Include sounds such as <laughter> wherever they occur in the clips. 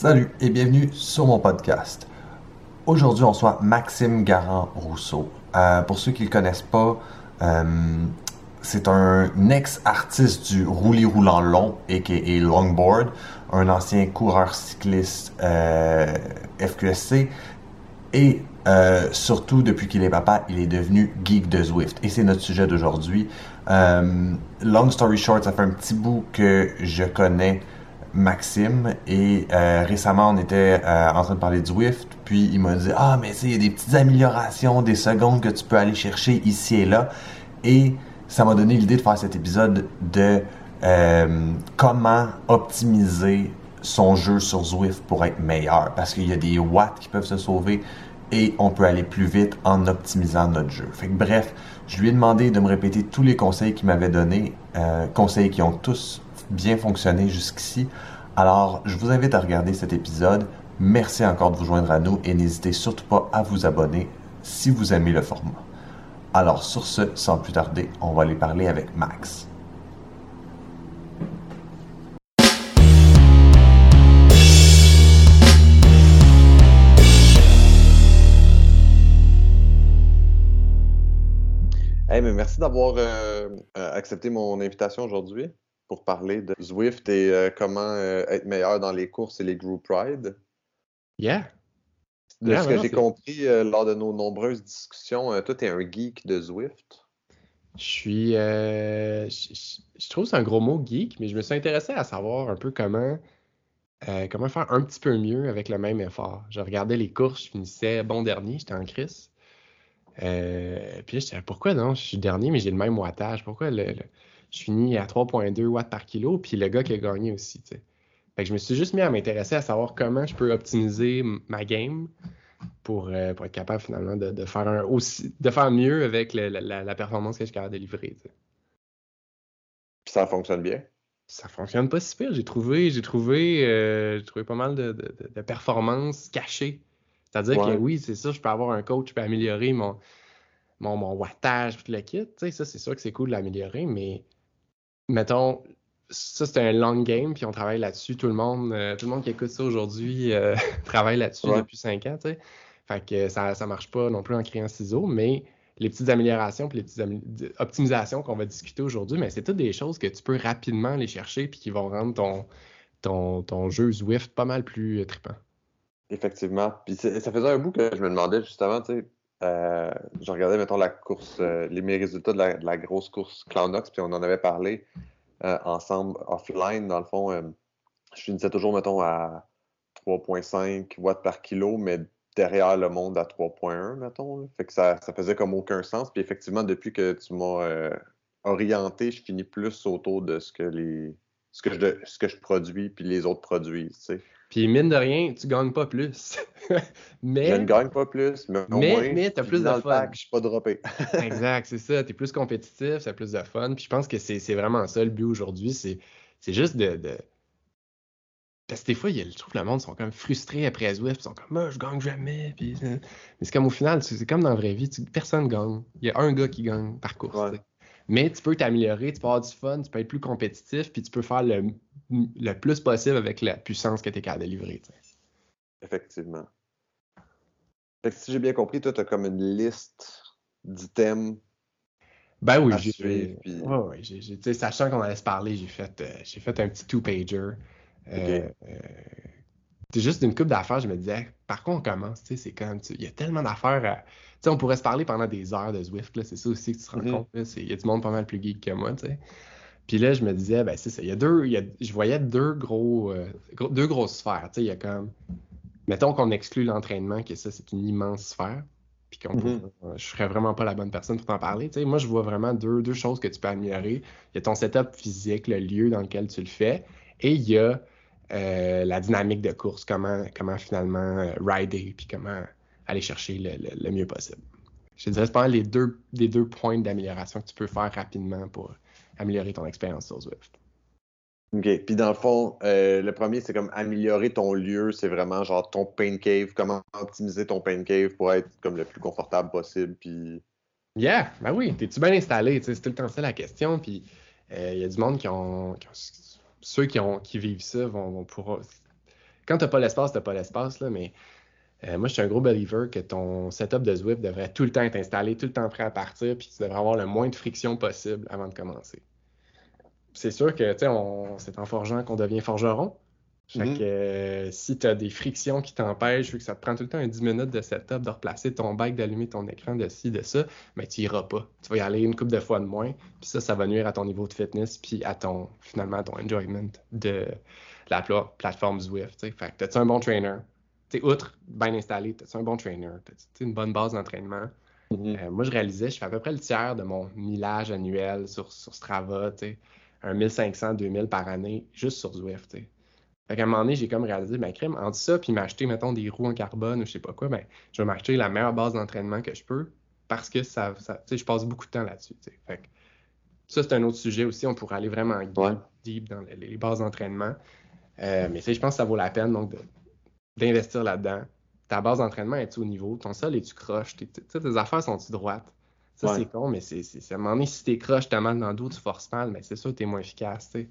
Salut et bienvenue sur mon podcast. Aujourd'hui, on reçoit Maxime Garand-Rousseau. Euh, pour ceux qui ne le connaissent pas, euh, c'est un ex-artiste du roulis roulant long, a.k.a. longboard, un ancien coureur cycliste euh, FQSC et surtout depuis qu'il est papa, il est devenu geek de Zwift. Et c'est notre sujet d'aujourd'hui. Long story short, ça fait un petit bout que je connais Maxime et euh, récemment on était euh, en train de parler de Zwift puis il m'a dit ah mais il y a des petites améliorations des secondes que tu peux aller chercher ici et là et ça m'a donné l'idée de faire cet épisode de euh, comment optimiser son jeu sur Zwift pour être meilleur parce qu'il y a des watts qui peuvent se sauver et on peut aller plus vite en optimisant notre jeu. Fait que bref, je lui ai demandé de me répéter tous les conseils qu'il m'avait donnés, conseils qui ont tous bien fonctionné jusqu'ici. Alors, je vous invite à regarder cet épisode. Merci encore de vous joindre à nous et n'hésitez surtout pas à vous abonner si vous aimez le format. Alors, sur ce, sans plus tarder, on va aller parler avec Max. Hey, merci d'avoir euh, euh, accepté mon invitation aujourd'hui pour parler de Zwift et euh, comment euh, être meilleur dans les courses et les group rides. Yeah. De Yeah, ce que j'ai compris euh, lors de nos nombreuses discussions, toi, tu es un geek de Zwift. Je suis. je, je- je trouve que c'est un gros mot geek, mais je me suis intéressé à savoir un peu comment, comment faire un petit peu mieux avec le même effort. Je regardais les courses, je finissais bon dernier, j'étais en crise. Puis là, j'étais pourquoi non? Je suis dernier, mais j'ai le même wattage. Pourquoi le, le- je finis à 3,2 watts par kilo, puis le gars qui a gagné aussi. Fait que je me suis juste mis à m'intéresser à savoir comment je peux optimiser ma game pour, euh, pour être capable finalement de, de faire un aussi de faire mieux avec le- la, performance que je suis capable de livrer. Puis ça fonctionne bien? Ça fonctionne pas si pire. J'ai trouvé, j'ai trouvé, euh, trouvé pas mal de, de- de- de performances cachées. C'est-à-dire Ouais. que oui, c'est ça, je peux avoir un coach, je peux améliorer mon, mon, mon wattage, tout le kit. Ça, c'est sûr que c'est cool de l'améliorer, mais mettons, ça, c'est un long game, puis on travaille là-dessus. Tout le monde, euh, tout le monde qui écoute ça aujourd'hui euh, <laughs> travaille là-dessus Ouais. depuis cinq ans, tu sais. Fait que ça, ça marche pas non plus en criant ciseaux, mais les petites améliorations puis les petites optimisations qu'on va discuter aujourd'hui, mais c'est toutes des choses que tu peux rapidement aller chercher puis qui vont rendre ton, ton, ton jeu Zwift pas mal plus euh, trippant. Effectivement. Puis ça faisait un bout que je me demandais justement, tu sais, euh, je regardais, mettons, la course, euh, les résultats de la, grosse course Clownox, puis on en avait parlé euh, ensemble offline. Dans le fond, je finissais toujours, mettons, à 3,5 watts par kilo, mais derrière le monde à 3,1, mettons. Fait que ça, ça faisait comme aucun sens. Puis effectivement, depuis que tu m'as orienté, je finis plus autour de ce que les ce que je, ce que je produis puis les autres produisent, tu sais. Puis mine de rien, tu gagnes pas plus. <laughs> Je mais ne gagne pas plus, mais au mais- moins, mais t'as je plus de le fun. pack, je suis pas droppé. <laughs> exact, c'est ça. Tu es plus compétitif, c'est plus de fun. Puis je pense que c'est vraiment ça le but aujourd'hui. C'est juste de, de- Parce que des fois, il y a- je trouve que le monde sont comme frustrés après Zwift. Ils sont comme, ah, je gagne jamais. Puis, euh, mais c'est comme au final, c'est comme dans la vraie vie. tu- personne gagne. Il y a un gars qui gagne par course. Ouais. Mais tu peux t'améliorer, tu peux avoir du fun, tu peux être plus compétitif, puis tu peux faire le, le plus possible avec la puissance que tu es capable de livrer. Effectivement. Fait que si j'ai bien compris, toi, tu as comme une liste d'items. Ben oui, j'ai puis- ouais, ouais, sachant qu'on allait se parler, j'ai fait, euh, j'ai fait un petit two-pager. Euh, euh, c'est juste une coupe d'affaires, je me disais, par quoi on commence? Tu sais, c'est comme, il y a tellement d'affaires. à- Tu sais, on pourrait se parler pendant des heures de Zwift, là, c'est ça aussi que tu te rends Mhm. compte. Il y a du monde pas mal plus geek que moi, tu sais. Puis là, je me disais, ben c'est ça, il y a deux, il y a- je voyais deux gros, euh, gros- deux grosses sphères. Tu sais, il y a comme, mettons qu'on exclut l'entraînement, que ça, c'est une immense sphère. Puis qu'on Mhm. euh, je serais vraiment pas la bonne personne pour t'en parler. Tu sais, moi, je vois vraiment deux, deux choses que tu peux améliorer. Il y a ton setup physique, le lieu dans lequel tu le fais, et il y a euh, la dynamique de course, comment, comment finalement euh, rider, puis comment aller chercher le, le- le mieux possible. Je te dirais, c'est pas les deux, les deux points d'amélioration que tu peux faire rapidement pour améliorer ton expérience sur Zwift. OK. Puis dans le fond, euh, le premier, c'est comme améliorer ton lieu. C'est vraiment genre ton pain cave. Comment optimiser ton pain cave pour être comme le plus confortable possible. Puis. Yeah, ben oui, t'es-tu bien installé? C'est tout le temps ça la question. Puis il y a du monde qui ont, qui ont- Ceux qui, ont, qui vivent ça vont, vont pouvoir. quand t'as pas l'espace, t'as pas l'espace, là, mais euh, moi, je suis un gros believer que ton setup de Zwift devrait tout le temps être installé, tout le temps prêt à partir, puis tu devrais avoir le moins de friction possible avant de commencer. C'est sûr que, tu sais, c'est en forgeant qu'on devient forgeron. Fait Mhm. que euh, si tu as des frictions qui t'empêchent, vu que ça te prend tout le temps un 10 minutes de setup, de replacer ton bike, d'allumer ton écran, de ci, de ça, mais tu iras pas. Tu vas y aller une couple de fois de moins, puis ça, ça va nuire à ton niveau de fitness, puis à ton, finalement, à ton enjoyment de la pla- plateforme Zwift. tu sais. Fait que t'as-tu un bon trainer? Tu sais, outre bien installé, t'as-tu un bon trainer? T'as-tu une bonne base d'entraînement? Mhm. Euh, moi, je réalisais, je fais à peu près le tiers de mon millage annuel sur, sur Strava, un 1500, 2000 par année, juste sur Zwift. Fait qu'à un moment donné, j'ai comme réalisé, ben, crème, entre ça, puis m'acheter, mettons, des roues en carbone ou je sais pas quoi, ben, je vais m'acheter la meilleure base d'entraînement que je peux parce que ça, ça- tu sais, je passe beaucoup de temps là-dessus, tu sais. Fait que ça, c'est un autre sujet aussi, on pourrait aller vraiment deep, Ouais. deep dans les, les bases d'entraînement. Euh, mais tu sais, je pense que ça vaut la peine, donc, d'investir là-dedans. Ta base d'entraînement est au niveau? Ton sol est-tu croche? Tes, tu tes affaires sont-tu droites? Ça, Ouais. c'est con, mais c'est, c'est, c'est- à un moment donné, si t'es croche, t'as mal dans le dos, tu forces mal, mais c'est sûr que t'es moins efficace, tu.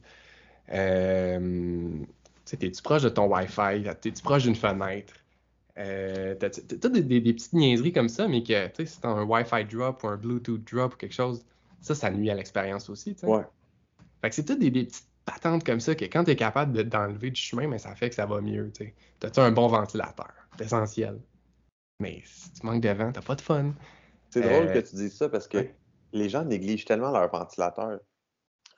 Euh, tu t'es-tu proche de ton Wi-Fi? T'es-tu proche d'une fenêtre? Euh, t'as, t'as- t'as des, des- des petites niaiseries comme ça, mais que, si t'as un Wi-Fi drop ou un Bluetooth drop ou quelque chose, ça, ça nuit à l'expérience aussi. Ouais. Fait que c'est toutes des, des petites patentes comme ça que quand tu es capable de- d'enlever du chemin, mais ça fait que ça va mieux. T'as-tu un bon ventilateur? C'est essentiel. Mais si tu manques de vent, t'as pas de fun. C'est drôle Euh, que tu dises ça parce que ouais. les gens négligent tellement leur ventilateur.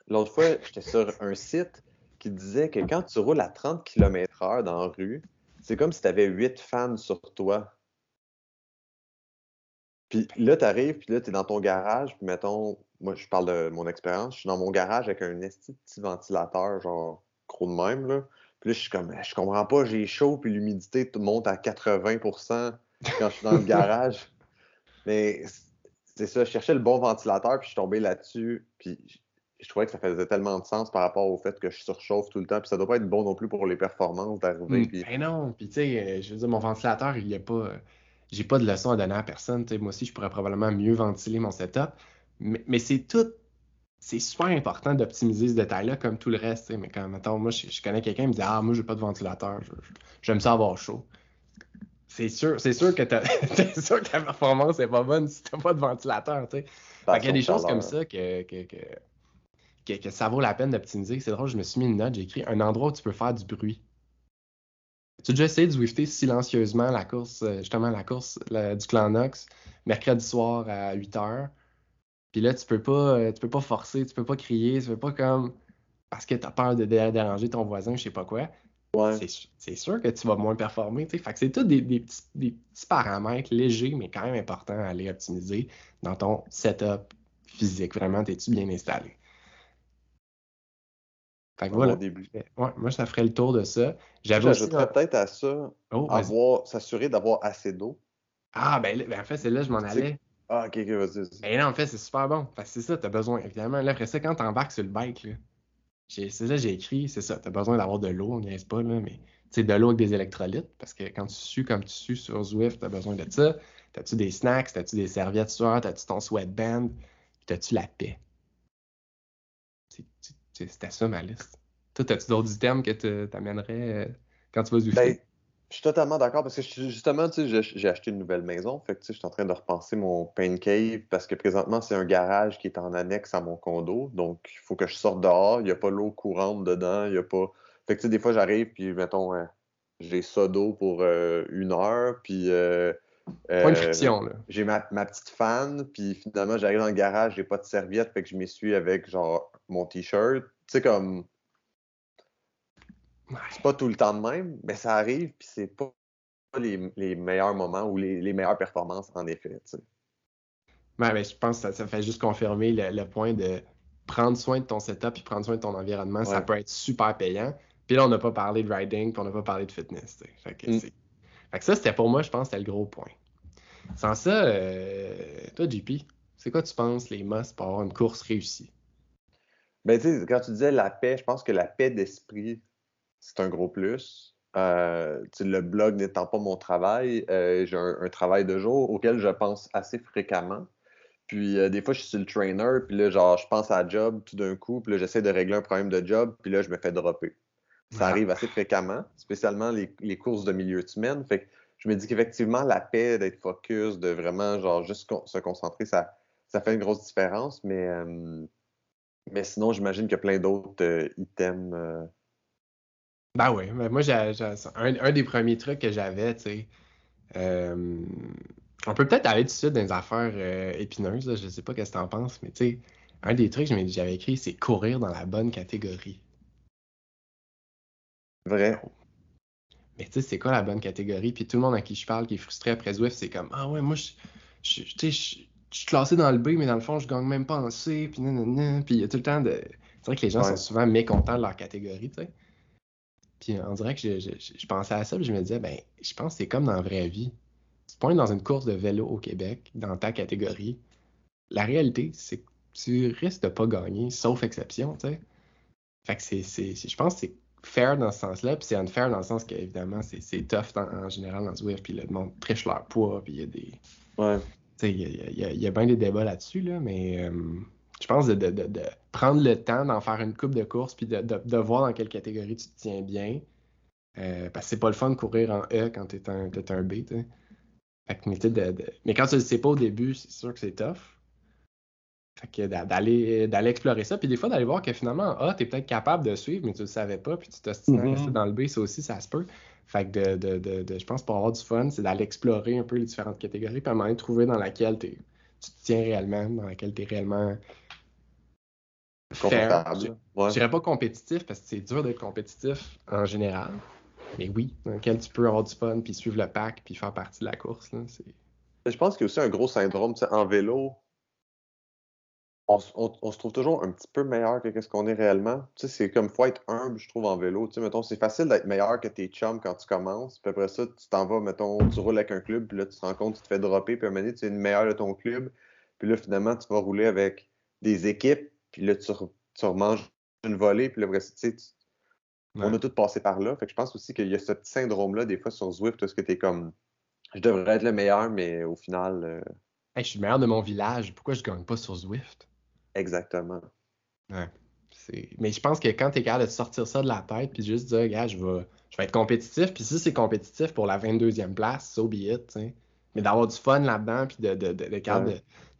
L'autre fois, j'étais sur un site qui disait que quand tu roules à 30 km/h dans la rue, c'est comme si tu avais 8 fans sur toi. Puis là, tu arrives, puis là, tu es dans ton garage, puis mettons, moi, je parle de mon expérience, je suis dans mon garage avec un petit ventilateur, genre gros de même, là. Puis là, je suis comme, je comprends pas, j'ai chaud, puis l'humidité monte à 80% quand je suis dans le garage. Mais c'est ça, je cherchais le bon ventilateur, puis je suis tombé là-dessus, puis je- trouvais que ça faisait tellement de sens par rapport au fait que je surchauffe tout le temps, puis ça doit pas être bon non plus pour les performances d'arriver. Mm, puis- Ben non, puis tu sais, euh, je veux dire, mon ventilateur, il y a pas. euh, J'ai pas de leçon à donner à personne. Moi aussi, je pourrais probablement mieux ventiler mon setup. Mais, mais c'est tout. C'est super important d'optimiser ce détail-là comme tout le reste. Mais quand, mettons, moi, je, je connais quelqu'un qui me dit Ah, moi, j'ai pas de ventilateur. J'aime ça avoir chaud. C'est sûr, c'est sûr que <laughs> sûr ta performance est pas bonne si t'as pas de ventilateur, tu sais. Fait qu'il y a des choses comme ça que, que, que, que, que ça vaut la peine d'optimiser. C'est drôle, je me suis mis une note, j'ai écrit un endroit où tu peux faire du bruit. Tu as déjà essayé de zwifter silencieusement la course, euh, justement la course la- du clan Nox, mercredi soir à 8h. Puis là, tu peux pas, euh, tu peux pas forcer, tu peux pas crier, tu peux pas comme parce que tu as peur de dé- déranger ton voisin, je sais pas quoi. Ouais. C'est sûr que tu vas moins performer. Fait que c'est tous des, des petits, des petits paramètres légers, mais quand même importants à aller optimiser dans ton setup physique. Vraiment, es-tu bien installé? Fait que voilà. début. Ouais, moi, ça ferait le tour de ça. J'ajouterais peut-être à ça, Oh, avoir, s'assurer d'avoir assez d'eau. Ah, ben, là- ben, en fait, c'est là que je m'en allais. Ah, ok, ok, vas-y. Ben non, en fait, c'est super bon. Que c'est ça, t'as besoin, évidemment. Là, après ça, quand t'embarques sur le bike, là, c'est ça, j'ai écrit, c'est ça, t'as besoin d'avoir de l'eau, on niaise pas, là, mais tu de l'eau avec des électrolytes, parce que quand tu sues comme tu sues sur Zwift, t'as besoin de ça. T'as-tu des snacks, t'as-tu des serviettes sueur, t'as-tu ton sweatband, t'as-tu la paix? C'est- C'était ça ma liste. Toi, t'as-tu d'autres items que te- t'amènerais euh, quand tu vas Zwifter? Ben, je suis totalement d'accord parce que justement, tu sais, j'ai acheté une nouvelle maison. Fait que, tu sais, je suis en train de repenser mon pain cave parce que présentement, c'est un garage qui est en annexe à mon condo. Donc, il faut que je sorte dehors. Il n'y a pas l'eau courante dedans. Il y a pas. Fait que, tu sais, des fois, j'arrive puis, mettons, euh, j'ai ça d'eau pour euh, une heure. Puis, Pas une euh, friction, là. j'ai ma, ma petite fan, puis finalement, j'arrive dans le garage, j'ai pas de serviette, fait que je m'essuie avec, genre, mon t-shirt. Tu sais, comme, c'est pas tout le temps de même, mais ça arrive, puis c'est pas les, les meilleurs moments ou les, les meilleures performances, en effet, tu sais. Ouais, ben, je pense que ça, ça fait juste confirmer le, le point de prendre soin de ton setup et prendre soin de ton environnement. Ça peut être super payant. Puis là, on n'a pas parlé de riding, puis on n'a pas parlé de fitness. Fait que, Mm. c'est- fait que ça, c'était pour moi, je pense, c'était le gros point. Sans ça, euh, toi, JP, c'est quoi tu penses les must pour avoir une course réussie? Ben, tu sais, quand tu disais la paix, je pense que la paix d'esprit, c'est un gros plus. Euh, le blog n'étant pas mon travail, euh, j'ai un, travail de jour auquel je pense assez fréquemment. Puis des fois, je suis le trainer, puis là, genre, je pense à la job tout d'un coup, puis là, j'essaie de régler un problème de job, puis là, je me fais dropper. Ça arrive assez fréquemment, spécialement les, les, courses de milieu de semaine. Fait que je me dis qu'effectivement, la paix d'être focus, de vraiment genre juste se concentrer, ça, ça fait une grosse différence. Mais, euh, mais sinon, j'imagine qu'il y a plein d'autres euh, items. Euh. Ben oui, mais moi, un, des premiers trucs que j'avais, tu sais. on peut peut-être aller tout de suite dans les affaires épineuses, je sais pas ce que tu en penses, mais tu sais, un des trucs que j'avais écrit, c'est courir dans la bonne catégorie. Vrai. Mais tu sais, c'est quoi la bonne catégorie? Puis tout le monde à qui je parle qui est frustré après Zwift, c'est comme Ah ouais, moi, je, je, je, je suis classé dans le B, mais dans le fond, je gagne même pas en C. Puis Puis il y a tout le temps de. C'est vrai que les gens sont souvent mécontents de leur catégorie, tu sais. Puis on dirait que je, je, pensais à ça, puis je me disais, ben, je pense que c'est comme dans la vraie vie. Tu pointes dans une course de vélo au Québec, dans ta catégorie. La réalité, c'est que tu risques de pas gagner, sauf exception, tu sais. Fait que c'est, je pense que c'est fair dans ce sens-là, puis c'est unfair dans le sens qu'évidemment, c'est tough en général dans Zwift, puis le monde triche leur poids, puis il y a des. Ouais. Il y, a, y, a, bien des débats là-dessus, là, mais euh, je pense de, de, de, prendre le temps d'en faire une coupe de course, puis de, voir dans quelle catégorie tu te tiens bien. Euh, parce que c'est pas le fun de courir en E quand tu es un, un B. Fait que, mais, mais quand tu le sais pas au début, c'est sûr que c'est tough. Fait que d'aller, d'aller explorer ça, puis des fois d'aller voir que finalement, ah, tu es peut-être capable de suivre, mais tu le savais pas, puis tu t'ostines à rester dans le B, ça aussi, ça se peut. Fait que de, de, de, je pense pour avoir du fun, c'est d'aller explorer un peu les différentes catégories, puis à un moment donné, trouver dans laquelle tu te tiens réellement, dans laquelle tu es réellement Confortable. Je dirais pas compétitif, parce que c'est dur d'être compétitif en général. Mais oui, dans lequel tu peux avoir du fun, puis suivre le pack, puis faire partie de la course. Là, je pense qu'il y a aussi un gros syndrome en vélo on, se trouve toujours un petit peu meilleur que ce qu'on est réellement. Tu sais, c'est comme faut être humble, je trouve, en vélo. Tu sais, mettons, c'est facile d'être meilleur que tes chums quand tu commences. Puis après ça, tu t'en vas, mettons, tu roules avec un club, puis là, tu te rends compte, tu te fais dropper, puis à un moment donné, tu es le meilleur de ton club. Puis là, finalement, tu vas rouler avec des équipes, puis là, tu, tu remanges une volée, puis là, après, tu sais, on a tous passé par là. Fait que je pense aussi qu'il y a ce petit syndrome-là, des fois, sur Zwift, parce que tu es comme, je devrais être le meilleur, mais au final. Euh, je suis le meilleur de mon village, pourquoi je gagne pas sur Zwift? Exactement. Ouais. Mais je pense que quand tu es capable de sortir ça de la tête, puis juste dire, gars, je vais, je vais être compétitif, puis si c'est compétitif pour la 22e place, so be it, Mais d'avoir du fun là-dedans, puis de, de, de,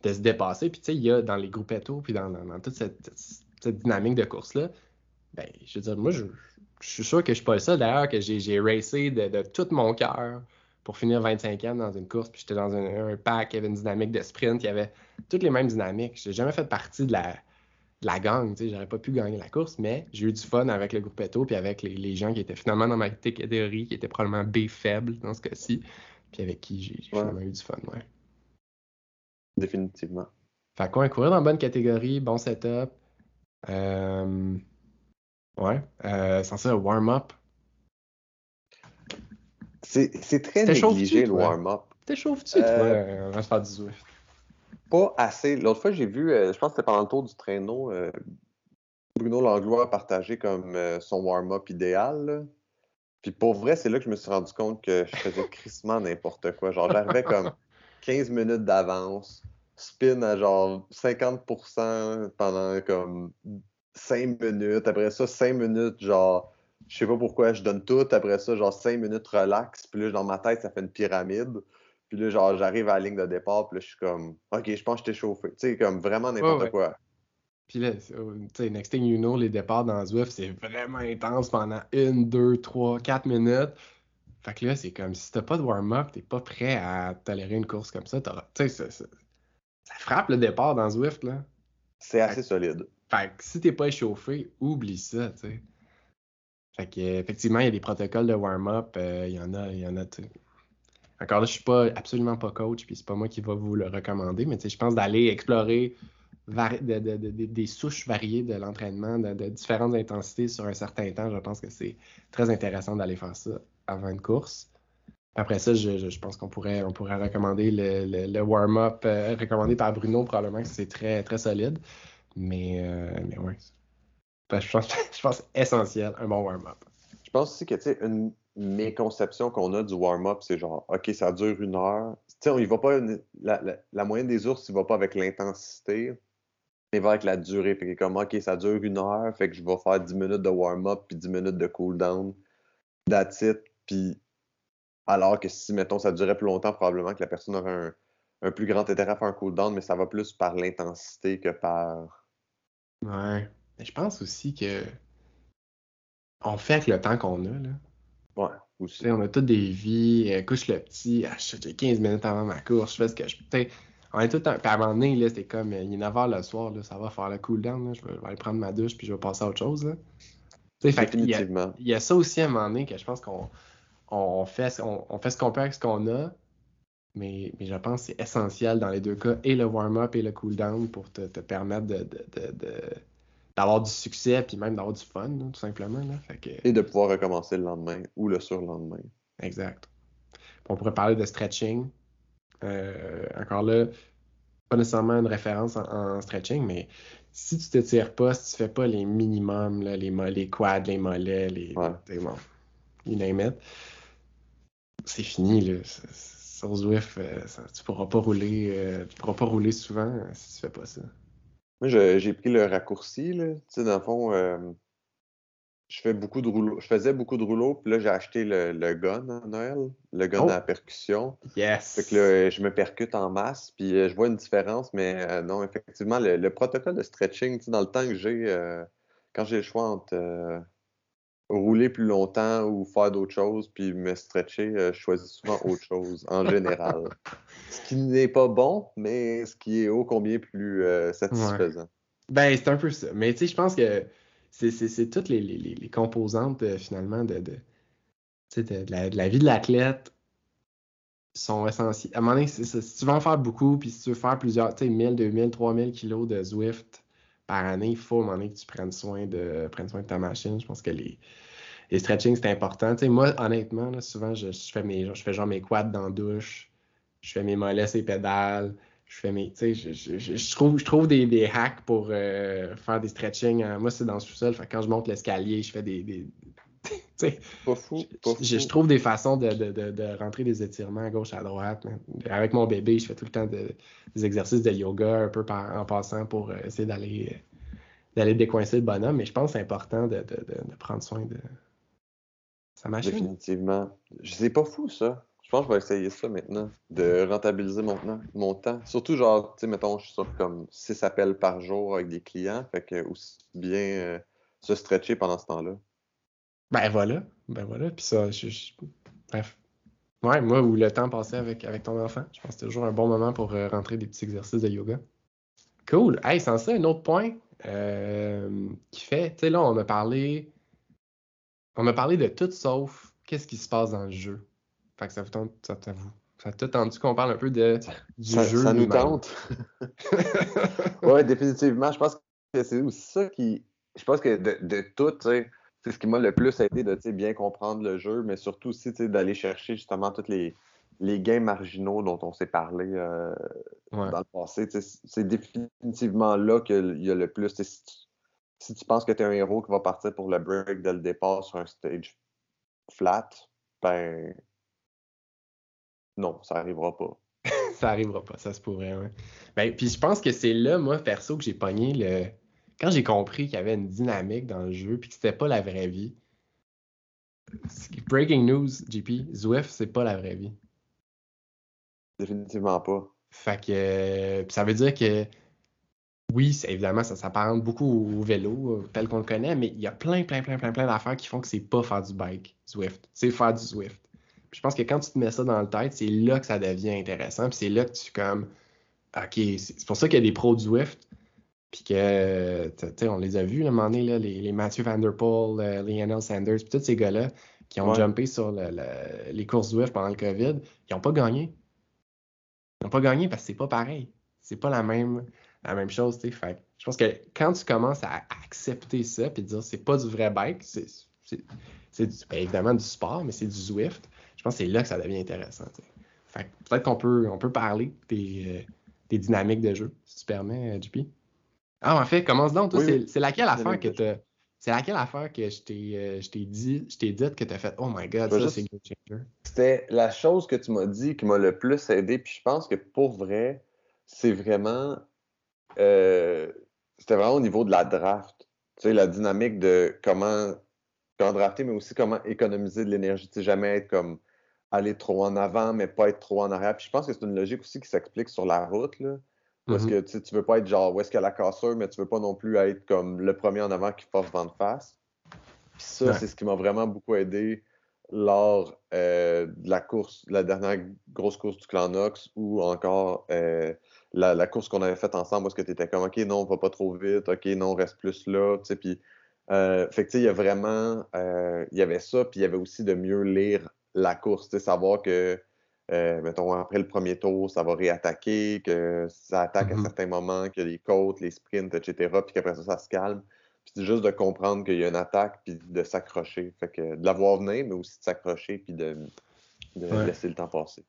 de, se dépasser. Puis tu sais, il y a dans les groupettos, puis dans, dans, toute cette, cette, dynamique de course-là, ben, je veux dire, moi, je, je, suis sûr que je suis pas le seul, d'ailleurs, que j'ai racé de, tout mon cœur pour finir 25e dans une course, puis j'étais dans un, pack, il y avait une dynamique de sprint, il y avait toutes les mêmes dynamiques. J'ai jamais fait partie de la, de la gang, tu sais, j'aurais pas pu gagner la course, mais j'ai eu du fun avec le groupe Eto, puis avec les, gens qui étaient finalement dans ma catégorie, qui étaient probablement B faible dans ce cas-ci, puis avec qui j'ai finalement eu du fun, ouais. Définitivement. Fait quoi, courir dans bonne catégorie, bon setup. Euh... Ouais. Euh, sans ça, warm-up. C'est très négligé le warm-up. T'échauffes-tu, toi, euh, on va se faire? Pas assez. L'autre fois, j'ai vu, euh, je pense que c'était pendant le tour du traîneau, euh, Bruno Langlois a partagé comme son warm-up idéal. Puis pour vrai, c'est là que je me suis rendu compte que je faisais crissement n'importe quoi. Genre, j'arrivais comme 15 minutes d'avance, spin à genre 50% pendant comme 5 minutes. Après ça, 5 minutes, genre je sais pas pourquoi, je donne tout. Après ça, genre 5 minutes relax. Puis là, dans ma tête, ça fait une pyramide. Puis là, genre, j'arrive à la ligne de départ. Puis là, je suis comme, OK, je pense que je t'ai chauffé. Tu sais, comme vraiment n'importe quoi. Puis là, euh, tu sais, next thing you know, les départs dans Zwift, c'est vraiment intense pendant une, deux, trois, quatre minutes. Fait que là, c'est comme si t'as pas de warm-up, t'es pas prêt à tolérer une course comme ça. Tu sais, ça, ça, frappe le départ dans Zwift, là. C'est assez solide. Fait que si t'es pas échauffé, oublie ça, tu sais. Fait que, effectivement, il y a des protocoles de warm-up. euh, il y en a, il y en a. Encore là, je suis pas absolument pas coach, puis c'est pas moi qui va vous le recommander, mais je pense d'aller explorer des souches variées de l'entraînement, de, différentes intensités sur un certain temps. Je pense que c'est très intéressant d'aller faire ça avant une course. Après ça, je, pense qu'on pourrait, on pourrait recommander le, le, warm-up euh, recommandé par Bruno, probablement que c'est très, très solide. Mais, euh, mais ouais, je pense, <laughs> je pense essentiel, un bon warm-up. Je pense aussi que, tu sais, une méconception qu'on a du warm-up, c'est genre, OK, ça dure une heure. Tu sais, on y va pas, la, la, moyenne des ours, il va pas avec l'intensité. il va avec la durée. Fait que comme, OK, ça dure une heure, fait que je vais faire 10 minutes de warm-up puis 10 minutes de cool-down. That's it. Puis, alors que si, mettons, ça durait plus longtemps, probablement que la personne aurait un, un plus grand intérêt à faire un cool-down, mais ça va plus par l'intensité que par. Ouais. Mais je pense aussi que. On fait avec le temps qu'on a, là. Ouais, aussi. on a toutes des vies, euh, couche le petit, ah, je- j'ai 15 minutes avant ma course, je fais ce que je peux. On est tout le temps. Puis à un moment donné, là, c'était comme, euh, il est 9h le soir, là, ça va faire le cool-down, là, je, vais, je vais aller prendre ma douche, puis je vais passer à autre chose, là. Fait y a- il y a ça aussi à un moment donné que je pense qu'on on fait, ce- on, on fait ce qu'on peut avec ce qu'on a, mais, mais je pense que c'est essentiel dans les deux cas, et le warm-up et le cool-down pour te, te permettre de, de- de- de- d'avoir du succès, puis même d'avoir du fun, là, tout simplement. Là. Fait que, Et de pouvoir recommencer le lendemain ou le surlendemain. exact. Puis on pourrait parler de stretching. Euh, encore là, pas nécessairement une référence en, en stretching, mais si tu te tires pas, si tu fais pas les minimums, là, les, les quads, les mollets, les. Ouais. bon, you name it, c'est fini. Là. Sur Zwift, euh, ça- tu pourras pas rouler, euh, tu pourras pas rouler souvent si tu fais pas ça. Moi, j'ai pris le raccourci, là. Tu sais, dans le fond, euh, je fais beaucoup de rouleaux. Je faisais beaucoup de rouleaux, puis là, j'ai acheté le, le gun à Noël, le gun Oh. à percussion. Yes! Fait que là, je me percute en masse, puis euh, je vois une différence, mais euh, non, effectivement, le, le protocole de stretching, tu sais, dans le temps que j'ai, euh, quand j'ai le choix entre rouler plus longtemps ou faire d'autres choses, puis me stretcher, euh, je choisis souvent <laughs> autre chose, en général. Ce qui n'est pas bon, mais ce qui est ô combien plus euh, satisfaisant. Ben, c'est un peu ça. Mais tu sais, je pense que c'est, toutes les, les- les- composantes euh, finalement de, de, la, de la vie de l'athlète sont essentielles. À un moment donné, ça. si tu veux en faire beaucoup, puis si tu veux faire plusieurs, tu sais, 1000, 2000, 3000 kilos de Zwift par année, il faut à un moment donné que tu prennes soin de, prennes soin de ta machine. Je pense que les, les stretching, c'est important. Tu sais, moi, honnêtement, là, souvent, je, je fais mes, je fais genre mes quads dans la douche, je fais mes mollets et pédales. Je fais mes. Tu sais, je, je- je- trouve, je trouve des, des hacks pour euh, faire des stretching. hein. Moi, c'est dans le sous-sol. Quand je monte l'escalier, je fais des. des- <laughs> Pas fou, pas fou. je, trouve des façons de, de- de- de rentrer des étirements à gauche, à droite. Avec mon bébé, je fais tout le temps de- des exercices de yoga un peu par- en passant pour euh, essayer d'aller euh, d'aller décoincer le bonhomme. Mais je pense que c'est important de, de- de- de prendre soin de sa machine. Définitivement. Je sais pas fou, ça. Je pense que je vais essayer ça maintenant, de rentabiliser mon, temps- mon temps. Surtout, genre, tu sais, mettons, je suis sur comme 6 appels par jour avec des clients, fait que aussi bien euh, se stretcher pendant ce temps-là. Ben voilà, ben voilà. Puis ça, je, je- bref. Ouais, moi, ou le temps passé avec, avec ton enfant, je pense que c'est toujours un bon moment pour euh, rentrer des petits exercices de yoga. Cool. Hey, sans ça, un autre point euh, qui fait, tu sais, là, on a parlé, on a parlé de tout sauf qu'est-ce qui se passe dans le jeu. Fait que ça vous tente, ça t'avoue. Ça t'a tendu qu'on parle un peu de, du Ça, jeu. ça nous tente. <laughs> Ouais, définitivement. Je pense que c'est aussi ça qui. Je pense que de, de tout, tu sais, c'est ce qui m'a le plus aidé de bien comprendre le jeu, mais surtout aussi d'aller chercher justement tous les, les gains marginaux dont on s'est parlé euh, Ouais. dans le passé. C'est définitivement là qu'il y a le plus. Si tu, si tu penses que tu es un héros qui va partir pour le break dès le départ sur un stage flat, ben non, ça n'arrivera pas. <laughs> Ça arrivera pas, ça se pourrait, ouais. Ben, puis je pense que c'est là, moi, perso, que j'ai pogné le. Quand j'ai compris qu'il y avait une dynamique dans le jeu, puis que c'était pas la vraie vie. Breaking news, JP, Zwift, c'est pas la vraie vie. Définitivement pas. Fait que. euh, ça veut dire que. Oui, évidemment, ça s'apparente beaucoup au vélo, euh, tel qu'on le connaît, mais il y a plein, plein, plein, plein, plein d'affaires qui font que c'est pas faire du bike, Zwift. C'est faire du Zwift. Puis je pense que quand tu te mets ça dans le tête, c'est là que ça devient intéressant. Puis c'est là que tu comme. OK, c'est pour ça qu'il y a des pros de Zwift. Puis que, tu sais, on les a vus, à un moment donné, là, les, les Matthew Van Der Poel, euh, Lionel Sanders, puis tous ces gars-là qui ont Ouais. jumpé sur le- le- les courses Zwift pendant le COVID, ils n'ont pas gagné. Ils n'ont pas gagné parce que c'est pas pareil. C'est pas la même, la même chose, tu. Fait je pense que quand tu commences à accepter ça puis dire c'est pas du vrai bike, c'est ben, évidemment du sport, mais c'est du Zwift, je pense que c'est là que ça devient intéressant. tu peut-être qu'on peut, on peut parler des, euh, des dynamiques de jeu, si tu permets, euh, JP. Ah, en fait, commence donc. Toi, Oui, c'est laquelle affaire que Dynamique t'as. C'est laquelle affaire que je t'ai euh, je t'ai dit, je t'ai dit que t'as fait Oh my god, ça juste- c'est game changer. C'était la chose que tu m'as dit qui m'a le plus aidé, puis je pense que pour vrai, c'est vraiment euh, c'était vraiment au niveau de la draft. Tu sais, la dynamique de comment, comment drafter, mais aussi comment économiser de l'énergie. Tu sais, jamais être comme aller trop en avant, mais pas être trop en arrière. Puis je pense que c'est une logique aussi qui s'explique sur la route. Là. Parce Mhm. que tu veux pas être genre où est-ce qu'il y a la cassure, mais tu veux pas non plus être comme le premier en avant qui force vent de face. Puis ça, Ouais. c'est ce qui m'a vraiment beaucoup aidé lors euh, de la course, la dernière grosse course du clan Nox ou encore euh, la, la course qu'on avait faite ensemble où est-ce que tu étais comme OK, non, on va pas trop vite, OK, non, on reste plus là. Tu sais, puis, euh, fait que tu sais, il y a vraiment, euh, il y avait ça, puis il y avait aussi de mieux lire la course, tu sais, savoir que euh, mettons, après le premier tour, ça va réattaquer, que ça attaque à certains moments, a les côtes, les sprints, etc., puis qu'après ça, ça se calme. Puis c'est juste de comprendre qu'il y a une attaque, puis de s'accrocher. Fait que de la voir venir, mais aussi de s'accrocher, puis de, de Ouais. laisser le temps passer.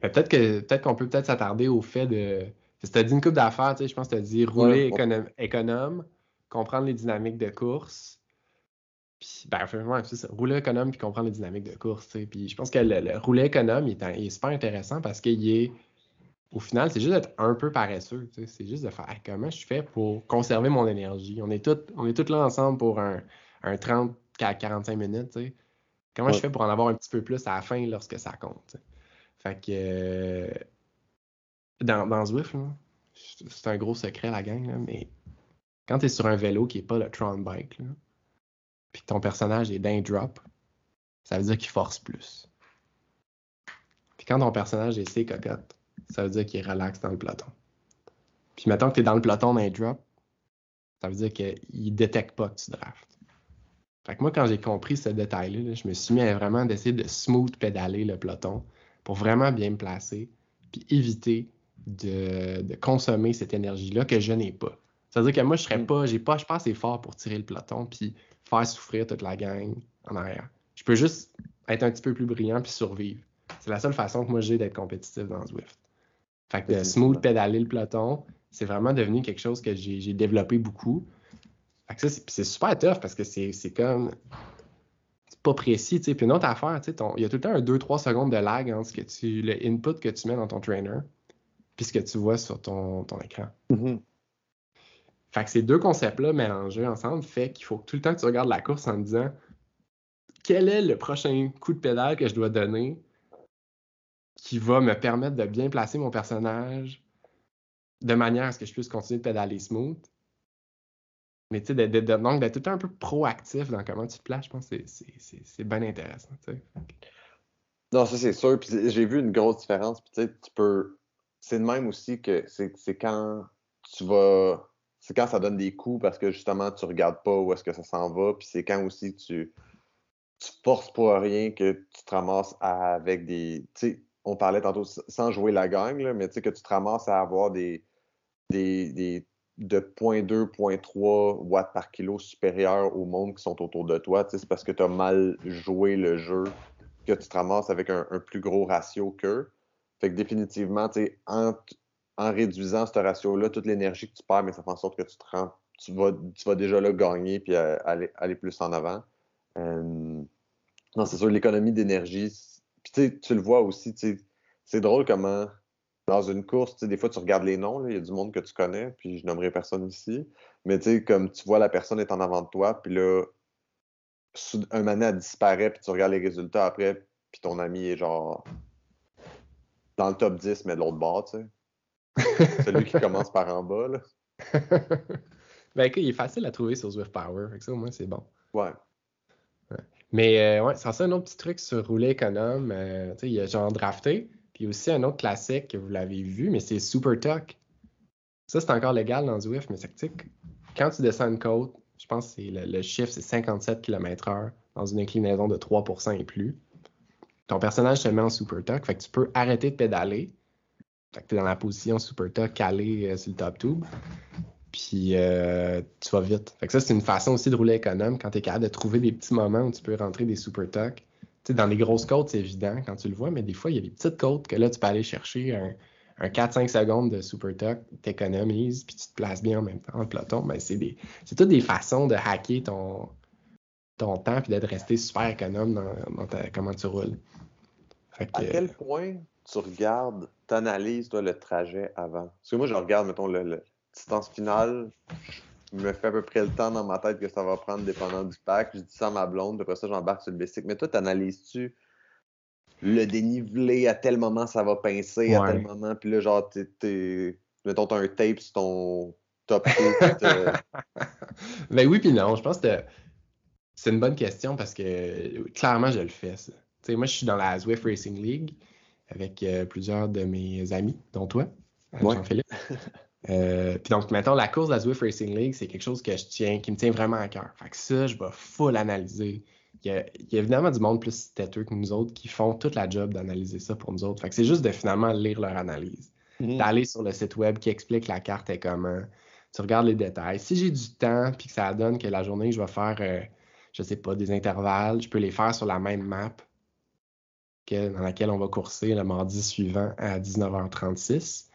Peut-être que peut-être qu'on peut peut-être s'attarder au fait de. Si tu as dit une coupe d'affaires, tu sais, je pense que tu as dit rouler Ouais, on- économe, économe, comprendre les dynamiques de course. Puis, ben, ouais, c'est ça. Rouler économe puis comprendre les dynamiques de course. Puis je pense que le, le rouler économe, il est, un- il est super intéressant parce qu'il est. Au final, c'est juste d'être un peu paresseux. C'est juste de faire Hey, comment je fais pour conserver mon énergie. On est tous on est tous là ensemble pour un, un 30 à 45 minutes. Comment je fais pour en avoir un petit peu plus à la fin lorsque ça compte. Fait que euh, dans, dans Zwift, c'est un gros secret la gang, là, mais quand tu es sur un vélo qui n'est pas le Tron Bike, là, puis que ton personnage est d'un drop, ça veut dire qu'il force plus. Puis quand ton personnage est C cocotte, ça veut dire qu'il relaxe dans le peloton. Puis mettons que tu es dans le peloton d'un drop, ça veut dire qu'il détecte pas que tu draftes. Fait que moi, quand j'ai compris ce détail-là, là, je me suis mis à vraiment d'essayer de smooth pédaler le peloton pour vraiment bien me placer, puis éviter de, de consommer cette énergie-là que je n'ai pas. C'est-à-dire que moi, je serais Mm. pas, j'ai pas, je suis pas assez fort pour tirer le peloton puis faire souffrir toute la gang en arrière. Je peux juste être un petit peu plus brillant puis survivre. C'est la seule façon que moi j'ai d'être compétitif dans Zwift. Fait que de smooth pédaler le peloton, c'est vraiment devenu quelque chose que j'ai développé beaucoup. Fait que ça, c'est super tough parce que c'est comme. C'est pas précis, tu sais. Puis une autre affaire, tu sais, il y a tout le temps un 2-3 secondes de lag entre ce que tu, le input que tu mets dans ton trainer puis ce que tu vois sur ton, ton écran. Fait que ces deux concepts-là mélangés ensemble fait qu'il faut que tout le temps que tu regardes la course en te disant quel est le prochain coup de pédale que je dois donner qui va me permettre de bien placer mon personnage de manière à ce que je puisse continuer de pédaler smooth? Mais tu sais, donc d'être tout le temps un peu proactif dans comment tu te places, je pense que c'est- bien intéressant. Non, ça c'est sûr. Puis j'ai vu une grosse différence. Puis tu peux. C'est de même aussi que c'est quand tu vas. C'est quand ça donne des coups parce que justement tu regardes pas où est-ce que ça s'en va. Puis c'est quand aussi tu. Tu forces pas rien que tu te ramasses avec des. Tu sais, on parlait tantôt sans jouer la gang, là, mais tu sais, que tu te ramasses à avoir des. des, des de 0.2, 0.3 watts par kilo supérieurs au monde qui sont autour de toi. Tu sais, C'est parce que tu as mal joué le jeu que tu te ramasses avec un, un plus gros ratio qu'eux. Fait que définitivement, tu sais, en, t- en réduisant ce ratio-là, toute l'énergie que tu perds, mais ça fait en sorte que tu te rends, tu vas, déjà là gagner puis euh, aller, plus en avant. Euh, non, c'est sûr, l'économie d'énergie. Puis tu le vois aussi, c'est drôle comment dans une course, des fois tu regardes les noms, il y a du monde que tu connais, puis je nommerai personne ici. Mais comme tu vois la personne est en avant de toi, puis là, un moment, elle disparaît, puis tu regardes les résultats après, puis ton ami est genre dans le top 10, mais de l'autre bord, tu sais. <laughs> Celui qui commence par en bas, là. <laughs> ben écoute, il est facile à trouver sur Zwift Power. Fait que ça, au moins, c'est bon. Ouais. Mais euh, ouais, ça c'est un autre petit truc sur rouler économe. euh, tu sais, il y a genre drafté. Puis aussi un autre classique que vous l'avez vu, mais c'est Super Tuck. Ça, c'est encore légal dans Zwift, mais c'est que quand tu descends une côte, je pense que le chiffre, c'est 57 km/h dans une inclinaison de 3% et plus. Ton personnage se met en Super Tuck, fait que tu peux arrêter de pédaler. Fait que tu es dans la position Super Tuck calé euh, sur le top tube. Puis euh, tu vas vite. Fait que ça, c'est une façon aussi de rouler économe quand tu es capable de trouver des petits moments où tu peux rentrer des super tucks. Tu sais, dans les grosses côtes, c'est évident quand tu le vois, mais des fois, il y a des petites côtes que là, tu peux aller chercher un, un 4-5 secondes de super tuck, t'économises, puis tu te places bien en même temps en peloton. Ben, c'est des, c'est toutes des façons de hacker ton, ton temps puis d'être resté super économe dans, dans ta- comment tu roules. Fait que, À quel point tu regardes, tu analyses toi, le trajet avant? Parce que moi, je regarde, mettons, le, le distance finale, me fais à peu près le temps dans ma tête que ça va prendre dépendant du pack. Je dis ça à ma blonde, après ça, j'embarque sur le bicycle. Mais toi, t'analyses-tu le dénivelé, à tel moment ça va pincer, à tel moment, puis là, genre, t'es. Mettons, t'as un tape sur ton top <laughs> ben oui, puis non. Je pense que c'est une bonne question parce que clairement, je le fais, ça. sais, moi, je suis dans la Zwift Racing League avec euh, plusieurs de mes amis, dont toi, euh, Jean-Philippe. <laughs> Euh, puis donc, mettons, la course de la Zwift Racing League, c'est quelque chose que je tiens, qui me tient vraiment à cœur. Fait que ça, je vais full analyser. Il y, a, évidemment du monde plus têteux que nous autres qui font toute la job d'analyser ça pour nous autres. Fait que c'est juste de finalement lire leur analyse. Mm-hmm. D'aller sur le site web qui explique la carte est comment. Tu regardes les détails. Si j'ai du temps puis que ça donne que la journée, je vais faire, euh, je sais pas, des intervalles, je peux les faire sur la même map dans laquelle on va courser le mardi suivant à 19h36.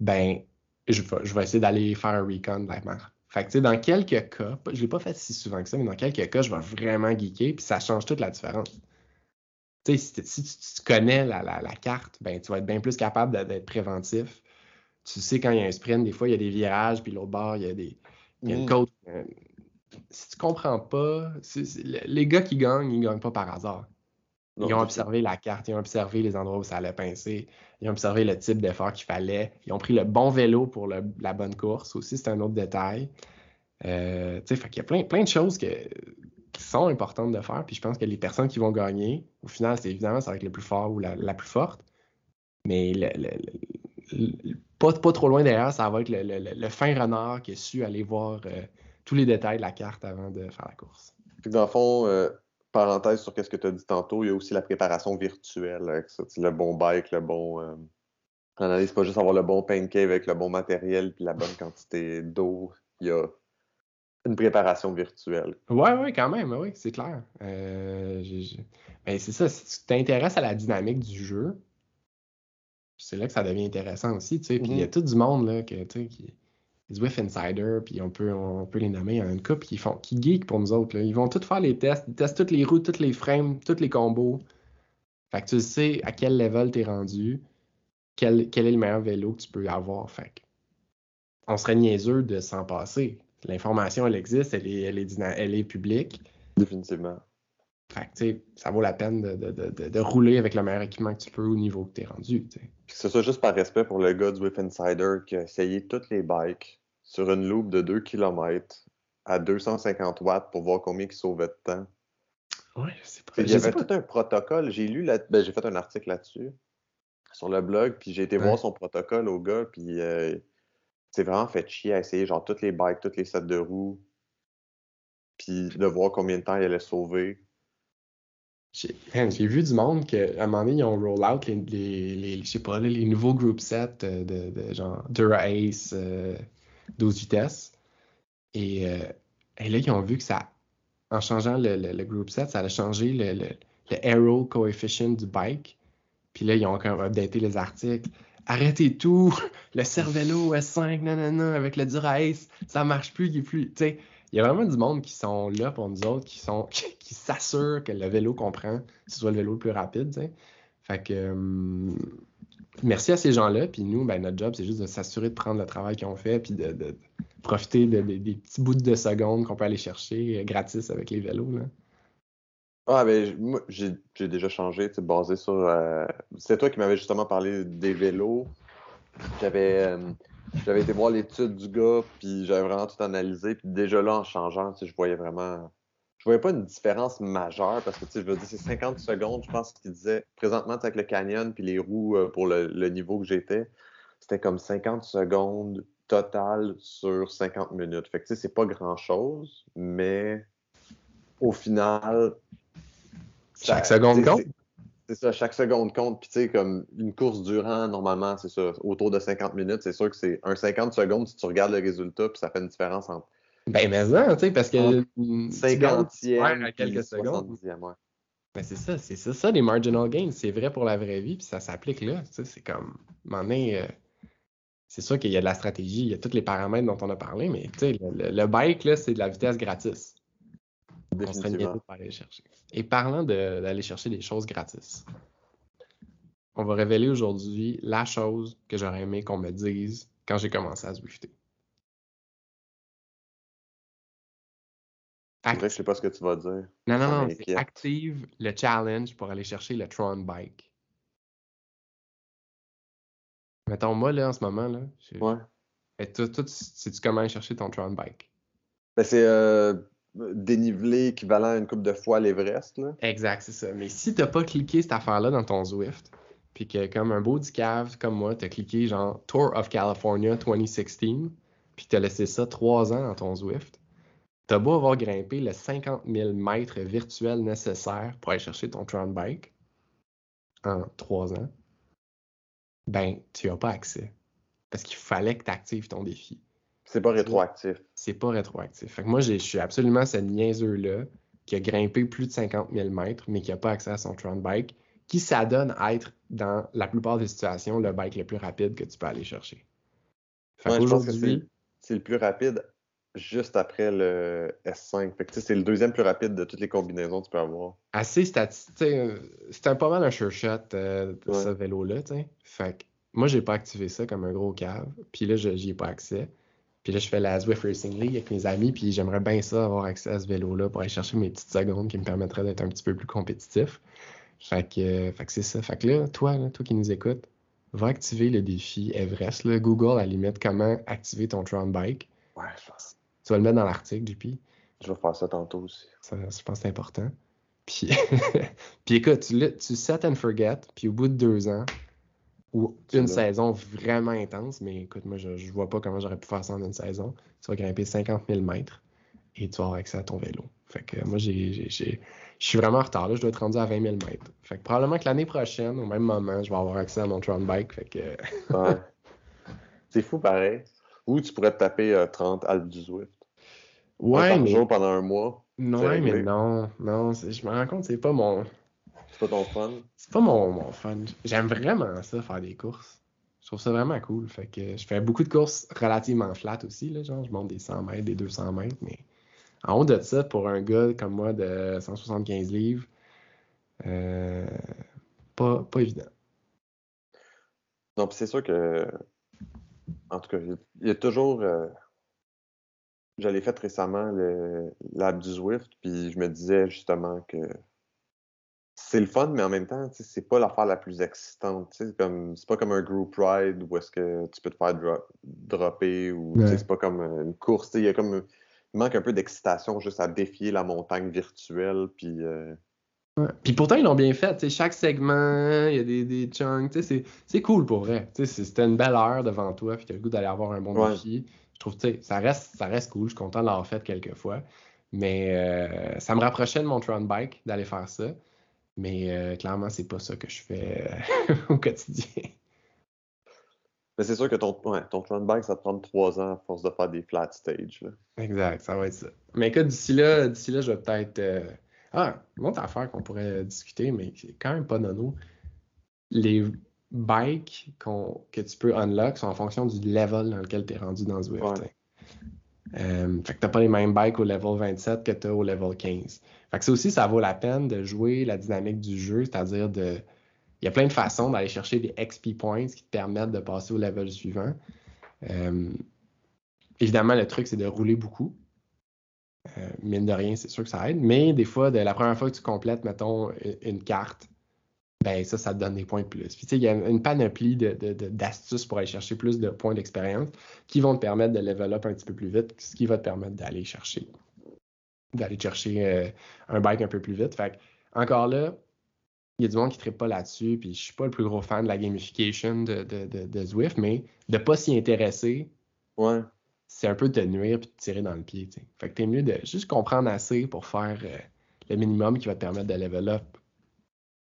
Ben, je vais, essayer d'aller faire un recon de la. Fait que, tu sais, dans quelques cas, je l'ai pas fait si souvent que ça, mais dans quelques cas, je vais vraiment geeker, puis ça change toute la différence. Tu sais, si, tu, connais la, carte, ben, tu vas être bien plus capable d'être préventif. Tu sais, quand il y a un sprint, des fois, il y a des virages, puis l'autre bord, il y a, des, il y a une mm. côte. Euh, si tu comprends pas, les gars qui gagnent, ils gagnent pas par hasard. Ils ont observé la carte, ils ont observé les endroits où ça allait pincer, ils ont observé le type d'effort qu'il fallait, ils ont pris le bon vélo pour la bonne course aussi, c'est un autre détail. Euh, il y a plein, plein de choses qui sont importantes de faire, puis je pense que les personnes qui vont gagner, au final, c'est évidemment, ça va être le plus fort ou la, plus forte, mais pas, pas, trop loin derrière, ça va être le, fin renard qui a su aller voir euh, tous les détails de la carte avant de faire la course. Dans le fond, euh, parenthèse sur ce que tu as dit tantôt, il y a aussi la préparation virtuelle avec ça. Le bon bike, le bon. Euh, analyse pas juste avoir le bon pancake avec le bon matériel puis la bonne quantité d'eau. Il y a une préparation virtuelle. Oui, oui, quand même, oui, c'est clair. Euh, ben, c'est ça, si tu t'intéresses à la dynamique du jeu, c'est là que ça devient intéressant aussi, tu sais. Puis il y a mm-hmm. tout du monde là, que, qui, Zwift Insider, puis on peut, on peut les nommer. Il y en a une couple qui, font, qui geek pour nous autres. Ils vont tous faire les tests. Ils testent toutes les routes, toutes les frames, tous les combos. Fait que tu sais à quel level tu es rendu, quel, quel, est le meilleur vélo que tu peux avoir. Fait que on serait niaiseux de s'en passer. L'information, elle existe, elle est, elle est, elle est publique. Définitivement. Fait que, ça vaut la peine de, de, de, de, rouler avec le meilleur équipement que tu peux au niveau que tu es rendu. Que ce soit juste par respect pour le gars du Whip Insider qui a essayé toutes les bikes sur une loupe de 2 km à 250 watts pour voir combien il sauvait de temps. Je sais pas. Il y avait tout un protocole. J'ai lu, ben, j'ai fait un article là-dessus sur le blog, puis j'ai été voir son protocole au gars, puis euh, c'est vraiment fait chier à essayer genre toutes les bikes, toutes les sets de roues, puis de voir combien de temps il allait sauver. J'ai vu du monde qu'à un moment donné, ils ont roll out les, les, je sais pas, les nouveaux group sets de, de genre Dura Ace, 12 euh, vitesses. Et, euh, et, là, ils ont vu que ça, en changeant le, le, group set, ça allait changer le, le, aero coefficient du bike. Puis là, ils ont encore updaté les articles. Arrêtez tout! Le Cervelo S5, non, avec le Dura Ace, ça marche plus, il est plus. Il y a vraiment du monde qui sont là pour nous autres, qui sont <laughs> qui s'assurent que le vélo comprend, que ce soit le vélo le plus rapide. Fait que hum, merci à ces gens-là. Puis nous, ben, notre job, c'est juste de s'assurer de prendre le travail qu'ils ont fait, puis de, profiter des petits bouts de secondes qu'on peut aller chercher euh, gratis avec les vélos. Là. Ah, ben, moi, j'ai déjà changé, basé sur. Euh, c'est toi qui m'avais justement parlé des vélos. J'avais. Euh, j'avais été voir l'étude du gars, puis j'avais vraiment tout analysé. Puis déjà là, en changeant, je voyais vraiment. Je voyais pas une différence majeure parce que, tu sais, je veux dire, c'est 50 secondes, je pense qu'il disait. Présentement, avec le canyon puis les roues euh, pour le, niveau que j'étais, c'était comme 50 secondes total sur 50 minutes. Fait que, tu sais, c'est pas grand-chose, mais au final. Chaque seconde compte? C'est ça, chaque seconde compte. Puis, tu sais, comme une course durant, normalement, c'est ça, autour de 50 minutes. C'est sûr que c'est un 50 secondes si tu regardes le résultat, puis ça fait une différence entre. Ben, mais ça, tu sais, parce que. 50e à quelques secondes. Ben, c'est ça, c'est ça, ça, les marginal gains. C'est vrai pour la vraie vie, puis ça s'applique là. Tu sais, c'est comme. Euh, c'est sûr qu'il y a de la stratégie, il y a tous les paramètres dont on a parlé, mais tu sais, le, le, bike, là, c'est de la vitesse gratis. On serait de aller chercher. Et parlant d'aller chercher des choses gratis, on va révéler aujourd'hui la chose que j'aurais aimé qu'on me dise quand j'ai commencé à Zwifter. Que je sais pas ce que tu vas dire. Non, non, non, active le challenge pour aller chercher le Tron Bike. Mettons, moi, là, en ce moment, là, je- Ouais. Et toi, toi, tu- sais-tu comment aller chercher ton Tron Bike? Ben, c'est euh, dénivelé équivalent à une coupe de fois l'Everest. Exact, c'est ça. Mais si t'as pas cliqué cette affaire-là dans ton Zwift, puis que comme un beau cave comme moi, t'as cliqué genre Tour of California 2016, puis t'as laissé ça trois ans dans ton Zwift, t'as beau avoir grimpé le 50 000 mètres virtuels nécessaires pour aller chercher ton Tron Bike en trois ans, ben, tu as pas accès. Parce qu'il fallait que tu actives ton défi. C'est pas rétroactif. C'est pas rétroactif. Fait que moi, je suis absolument ce niaiseux-là qui a grimpé plus de 50 000 mètres, mais qui n'a pas accès à son Tron Bike, qui s'adonne à être, dans la plupart des situations, le bike le plus rapide que tu peux aller chercher. Fait Ouais, je pense que qu'aujourd'hui, c'est le plus rapide juste après le S5. Fait que, tu sais, c'est le deuxième plus rapide de toutes les combinaisons que tu peux avoir. assez statistique. C'est un pas mal un sure shot euh, de Ouais. ce vélo-là. Fait que moi, j'ai pas activé ça comme un gros cave. Puis là, je- j'y ai pas accès. Puis là, je fais la Zwift Racing League avec mes amis. Puis j'aimerais bien ça, avoir accès à ce vélo-là pour aller chercher mes petites secondes qui me permettraient d'être un petit peu plus compétitif. Fait que, euh, fait que c'est ça. Fait que là, toi, là, toi qui nous écoutes, va activer le défi Everest. Là. Google, à la limite, comment activer ton Tron Bike. Ouais, je pense. Tu vas le mettre dans l'article, JP. Je vais faire ça tantôt aussi. Ça, je pense que c'est important. Puis, <laughs> puis écoute, tu, tu set and forget, puis au bout de deux ans, ou une saison vraiment intense, mais écoute, moi, je, vois pas comment j'aurais pu faire ça en une saison. Tu vas grimper 50 000 mètres et tu vas avoir accès à ton vélo. Fait que moi, j'ai, j'ai- j'ai- je suis vraiment en retard. Là, je dois être rendu à 20 000 mètres. Fait que probablement que l'année prochaine, au même moment, je vais avoir accès à mon Tron Bike. Fait que <laughs> Ouais. c'est fou pareil. Ou tu pourrais te taper euh, 30 Alpes du Zwift. Ouais, mais jour pendant un mois. non, mais non, non, je me rends compte, c'est pas mon, C'est pas ton fun? C'est pas mon, mon fun. J'aime vraiment ça, faire des courses. Je trouve ça vraiment cool. Fait que je fais beaucoup de courses relativement flat aussi. Là, genre, je monte des 100 mètres, des 200 mètres. Mais en haut de ça, pour un gars comme moi de 175 livres, euh, pas, pas évident. Non, puis c'est sûr que. En tout cas, il y a toujours. euh, Je l'ai fait récemment, le- l'app du Zwift, puis je me disais justement que c'est le fun, mais en même temps, c'est pas l'affaire la plus excitante. C'est pas comme un group ride où est-ce que tu peux te faire dro- dropper ou Ouais. c'est pas comme une course. Il y a comme. Il manque un peu d'excitation juste à défier la montagne virtuelle, puis. euh, Ouais. Puis pourtant, ils l'ont bien fait. Chaque segment, il y a des, des chunks. C'est cool pour vrai. C'était une belle heure devant toi. Puis tu as le goût d'aller avoir un bon Ouais. défi. Je trouve que ça reste, ça reste cool. Je suis content de l'avoir fait quelques fois. Mais euh, ça me rapprochait de mon Tron Bike d'aller faire ça. Mais euh, clairement, c'est pas ça que je fais euh, <laughs> au quotidien. Mais c'est sûr que ton, ouais, ton bike, ça te prend trois ans à force de faire des flat stage. là. Exact, ça va être ça. Mais écoute, d'ici là, d'ici là, je vais peut-être. euh, Ah, une autre affaire qu'on pourrait discuter, mais c'est quand même pas nono. Les bikes qu'on- que tu peux unlock sont en fonction du level dans lequel tu es rendu dans Zwift. Ouais. Euh, fait que t'as pas les mêmes bikes au level 27 que tu as au level 15. Fait que ça aussi, ça vaut la peine de jouer la dynamique du jeu, c'est-à-dire de. Il y a plein de façons d'aller chercher des XP points qui te permettent de passer au level suivant. Euh, évidemment, le truc, c'est de rouler beaucoup. Euh, mine de rien, c'est sûr que ça aide. Mais des fois, la première fois que tu complètes, mettons, une carte, ben ça, ça te donne des points de plus. Puis tu sais, il y a une panoplie de- de- de- d'astuces pour aller chercher plus de points d'expérience qui vont te permettre de level up un petit peu plus vite, ce qui va te permettre d'aller chercher d'aller chercher euh, un bike un peu plus vite. Fait que, encore là, il y a du monde qui ne pas là-dessus, puis je suis pas le plus gros fan de la gamification de, de, de, de Zwift, mais de pas s'y intéresser, Ouais. c'est un peu te nuire puis te tirer dans le pied. tu sais. Fait que t'es mieux de juste comprendre assez pour faire euh, le minimum qui va te permettre de level up.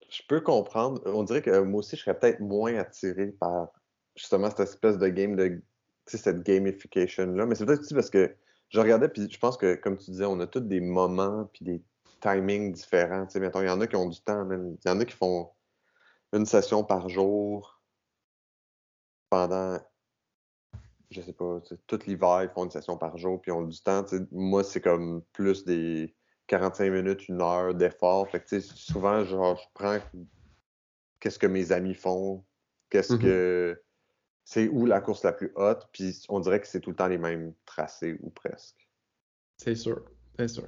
Je peux comprendre. On dirait que moi aussi, je serais peut-être moins attiré par justement cette espèce de game de. Cette gamification-là. Mais c'est peut-être aussi parce que je regardais, puis je pense que, comme tu disais, on a tous des moments puis des timings différents. Tu sais, mettons, il y en a qui ont du temps, man. Il y en a qui font une session par jour pendant, je sais pas, tout l'hiver, ils font une session par jour, puis ils ont du temps. Moi, c'est comme plus des 45 minutes, une heure d'effort. Fait que, tu sais, souvent, genre, je prends qu'est-ce que mes amis font, qu'est-ce Mhm. que c'est où la course la plus haute, puis on dirait que c'est tout le temps les mêmes tracés ou presque. C'est sûr, c'est sûr.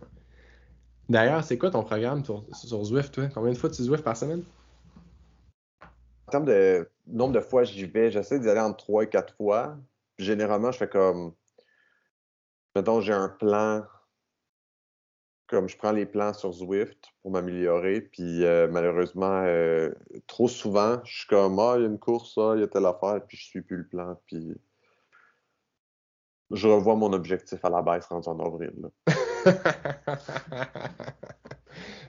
D'ailleurs, c'est quoi ton programme sur, sur Zwift, toi? Combien de fois tu Zwift par semaine? En termes de nombre de fois j'y vais, j'essaie d'y aller entre 3 et 4 fois. Généralement, je fais comme. Mettons, j'ai un plan. Comme je prends les plans sur Zwift pour m'améliorer. Puis euh, malheureusement, euh, trop souvent, je suis comme Ah, il y a une course, ah, il y a telle affaire, puis je suis plus le plan. Puis je revois mon objectif à la baisse rendu en avril. <laughs>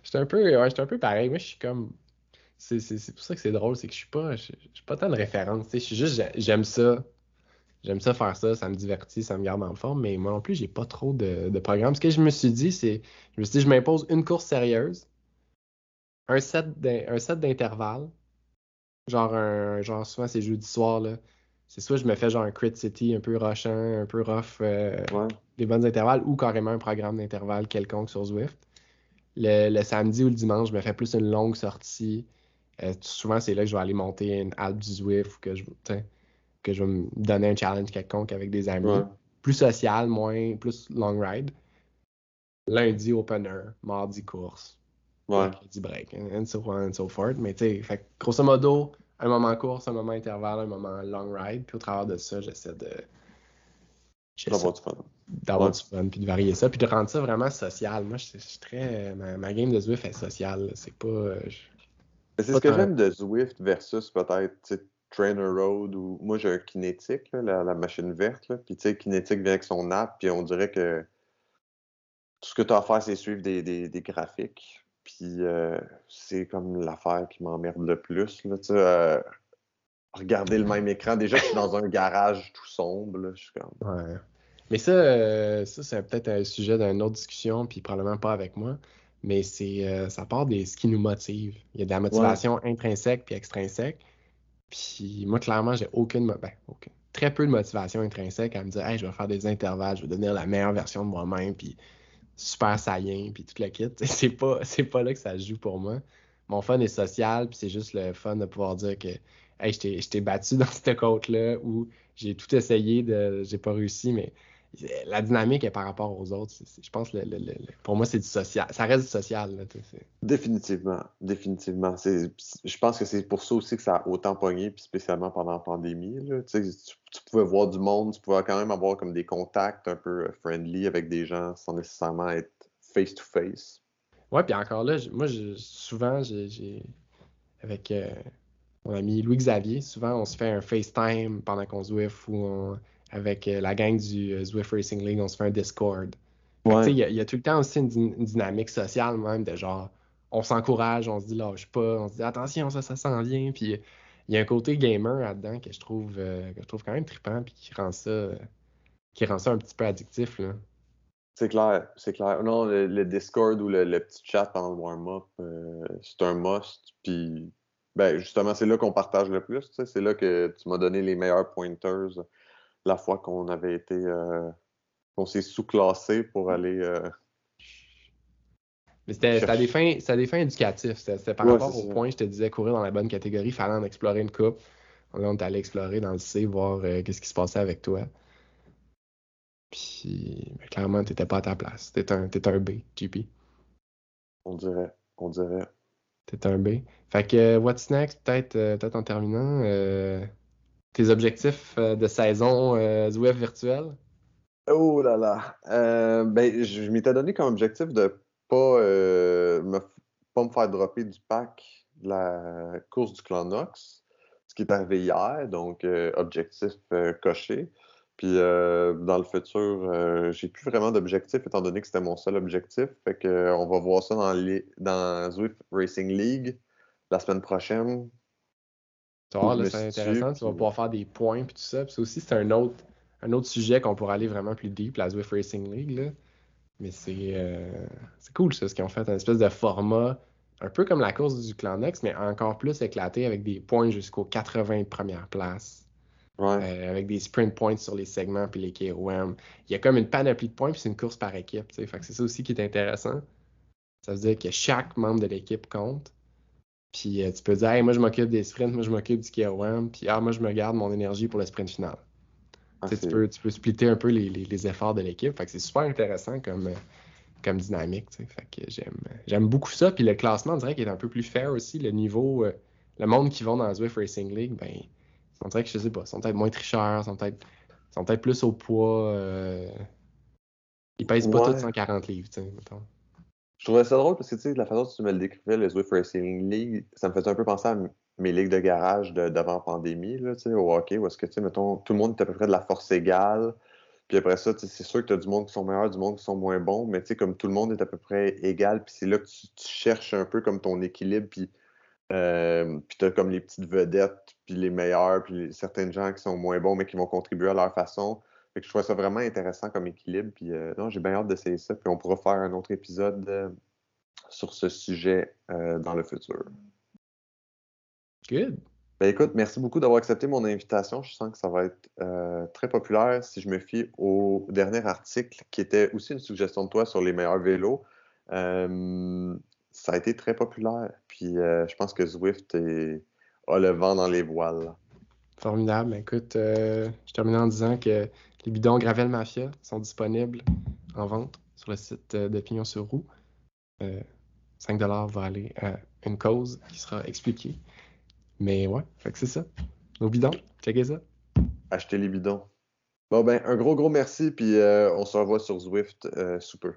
j'étais un peu, ouais, un peu pareil. Moi, je suis comme. C'est pour ça que c'est drôle, c'est que je suis pas, je, suis pas tant de référence. Je suis juste, j'aime ça. J'aime ça faire ça, ça me divertit, ça me garde en forme, mais moi non plus, j'ai pas trop de, de programme. Ce que je me suis dit, c'est, je me suis dit, je m'impose une course sérieuse, un set d'intervalle, genre un, genre souvent c'est jeudi soir là, c'est soit je me fais genre un crit city un peu rushant, un peu rough, euh, des bonnes intervalles, ou carrément un programme d'intervalle quelconque sur Zwift. Le, samedi ou le dimanche, je me fais plus une longue sortie. Euh, souvent, c'est là que je vais aller monter une Alpe du Zwift ou que je, que je vais me donner un challenge quelconque avec des amis. Plus social, moins, plus long ride. Lundi, opener. Mardi, course. Ouais. break. And so on and so forth. Mais tu sais, grosso modo, un moment course, un moment intervalle, un moment long ride. Puis au travers de ça, j'essaie de. D'avoir du fun. D'avoir du fun, puis de varier ça, puis de rendre ça vraiment social. Moi, je suis très. Ma, game de Zwift est sociale. C'est pas. Euh, c'est ce que j'aime de Zwift versus peut-être Trainer Road ou. Moi, j'ai un kinétique, la, machine verte. Là. Puis, tu sais, kinétique vient avec son app, puis on dirait que tout ce que tu as à faire, c'est suivre des, des, des graphiques. Puis euh, c'est comme l'affaire qui m'emmerde le plus. Là, euh, regarder le même écran. Déjà, je suis dans un garage tout sombre. je suis comme... Ouais. Mais ça, euh, ça c'est peut-être un sujet d'une autre discussion, puis probablement pas avec moi. Mais c'est ça part de ce qui nous motive. Il y a de la motivation intrinsèque puis extrinsèque. Puis moi, clairement, j'ai aucune, ben, aucune, très peu de motivation intrinsèque à me dire, hey, je vais faire des intervalles, je vais devenir la meilleure version de moi-même, puis super saillant, puis tout le kit. <laughs> C'est pas, pas là que ça joue pour moi. Mon fun est social, puis c'est juste le fun de pouvoir dire que hey, je t'ai battu <laughs> dans cette côte-là où j'ai tout essayé, de j'ai pas réussi, mais la dynamique est par rapport aux autres. je pense le, pour moi, c'est du social. Ça reste du social. définitivement. Définitivement. Je pense que c'est pour ça aussi que ça a autant pogné, puis spécialement pendant la pandémie. Tu, pouvais voir du monde, tu pouvais quand même avoir comme des contacts un peu euh, friendly avec des gens sans nécessairement être face-to-face. Ouais, puis encore là, moi, souvent, j'ai avec euh, mon ami Louis-Xavier, souvent, on se fait un FaceTime pendant qu'on se ou on avec euh, la gang du euh, Zwift Racing League, on se fait un Discord. Il y, a tout le temps aussi une, dynamique sociale même de genre on s'encourage, on se dit lâche pas, on se dit attention, ça, ça s'en vient. Puis il y a un côté gamer là-dedans que je trouve euh, que je trouve quand même trippant puis qui rend ça qui rend ça un petit peu addictif. Là. C'est clair, c'est clair. Non, le, Discord ou le, petit chat pendant le warm-up, c'est un must. Puis ben justement, c'est là qu'on partage le plus. C'est là que tu m'as donné les meilleurs pointers la fois qu'on avait été. Euh, qu'on s'est sous-classé pour mm. aller. Euh, mais c'était à des fins, des fins éducatives. C'était par rapport au point, je te disais, courir dans la bonne catégorie, il fallait en explorer une coupe. Là, on est allé explorer dans le C, voir euh, qu'est-ce qui se passait avec toi. Puis, mais clairement, t'étais pas à ta place. T'étais un, un B, GP. On dirait, on dirait. T'étais un B. Fait que, what's next, peut-être peut en terminant, tes objectifs euh, de saison euh, du web virtuel? Oh là là. Euh, ben, je m'étais donné comme objectif de pas, pas me faire dropper du pack de la course du clan Nox, ce qui est arrivé hier, donc objectif coché. Puis dans le futur, j'ai plus vraiment d'objectif étant donné que c'était mon seul objectif. Fait que on va voir ça dans, dans Zwift Racing League la semaine prochaine. Tu vois, c'est intéressant, tu vas pouvoir faire des points puis tout ça. Puis aussi, c'est un autre, un autre sujet qu'on pourrait aller vraiment plus deep, la Zwift Racing League. Là. Mais c'est euh, cool ça, ce qu'ils ont fait, un espèce de format un peu comme la course du Clanex, mais encore plus éclaté avec des points jusqu'aux 80 premières places. Ouais. Euh, avec des sprint points sur les segments puis les KOM. Il y a comme une panoplie de points puis c'est une course par équipe. Fait que c'est ça aussi qui est intéressant. Ça veut dire que chaque membre de l'équipe compte. Puis euh, tu peux dire, hey, moi je m'occupe des sprints, moi je m'occupe du KOM, puis ah, moi je me garde mon énergie pour le sprint final. Ah, tu, peux, tu peux splitter un peu les, les, efforts de l'équipe. Fait que c'est super intéressant comme, euh, comme dynamique. Fait que j'aime, j'aime beaucoup ça. Puis le classement, on dirait qu'il est un peu plus fair aussi. Le niveau, euh, le monde qui vont dans la Zwift Racing League, ben, on dirait que je sais pas, sont peut-être moins tricheurs, sont peut-être, sont peut-être plus au poids. Euh, ils pèsent pas tous 140 livres, tu sais, Je trouvais ça drôle parce que, tu sais, la façon dont tu me le décrivais, le Zwift Racing League, ça me faisait un peu penser à mes ligues de garage d'avant pandémie, là, tu sais, au hockey, où est-ce que, tu sais, mettons, tout le monde est à peu près de la force égale. Puis après ça, c'est sûr que tu as du monde qui sont meilleurs, du monde qui sont moins bons, mais tu sais, comme tout le monde est à peu près égal, puis c'est là que tu, cherches un peu comme ton équilibre, puis, euh, puis tu as comme les petites vedettes, puis les meilleurs, puis certains gens qui sont moins bons, mais qui vont contribuer à leur façon. Fait que je trouve ça vraiment intéressant comme équilibre, puis euh, non, j'ai bien hâte d'essayer ça, puis on pourra faire un autre épisode euh, sur ce sujet dans le futur. Good. Ben écoute, merci beaucoup d'avoir accepté mon invitation. Je sens que ça va être euh, très populaire si je me fie au dernier article qui était aussi une suggestion de toi sur les meilleurs vélos. Euh, ça a été très populaire. Puis euh, je pense que Zwift a le vent dans les voiles. Formidable. Écoute, je termine en disant que les bidons Gravel Mafia sont disponibles en vente sur le site de Pignon sur Roue. 5 va aller à une cause qui sera expliquée. Mais ouais, fait que c'est ça. Nos bidons, checkez ça. Achetez les bidons. Bon ben, un gros gros merci, puis euh, on se revoit sur Zwift euh, sous peu.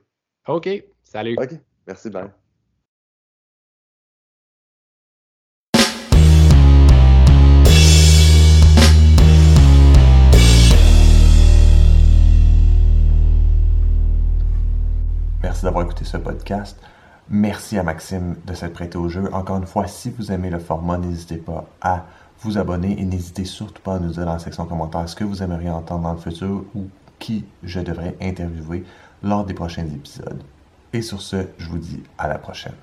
OK, salut. OK, merci, bye. D'avoir écouté ce podcast. Merci à Maxime de s'être prêté au jeu. Encore une fois, si vous aimez le format, n'hésitez pas à vous abonner et n'hésitez surtout pas à nous dire dans la section commentaires ce que vous aimeriez entendre dans le futur ou qui je devrais interviewer lors des prochains épisodes. Et sur ce, je vous dis à la prochaine.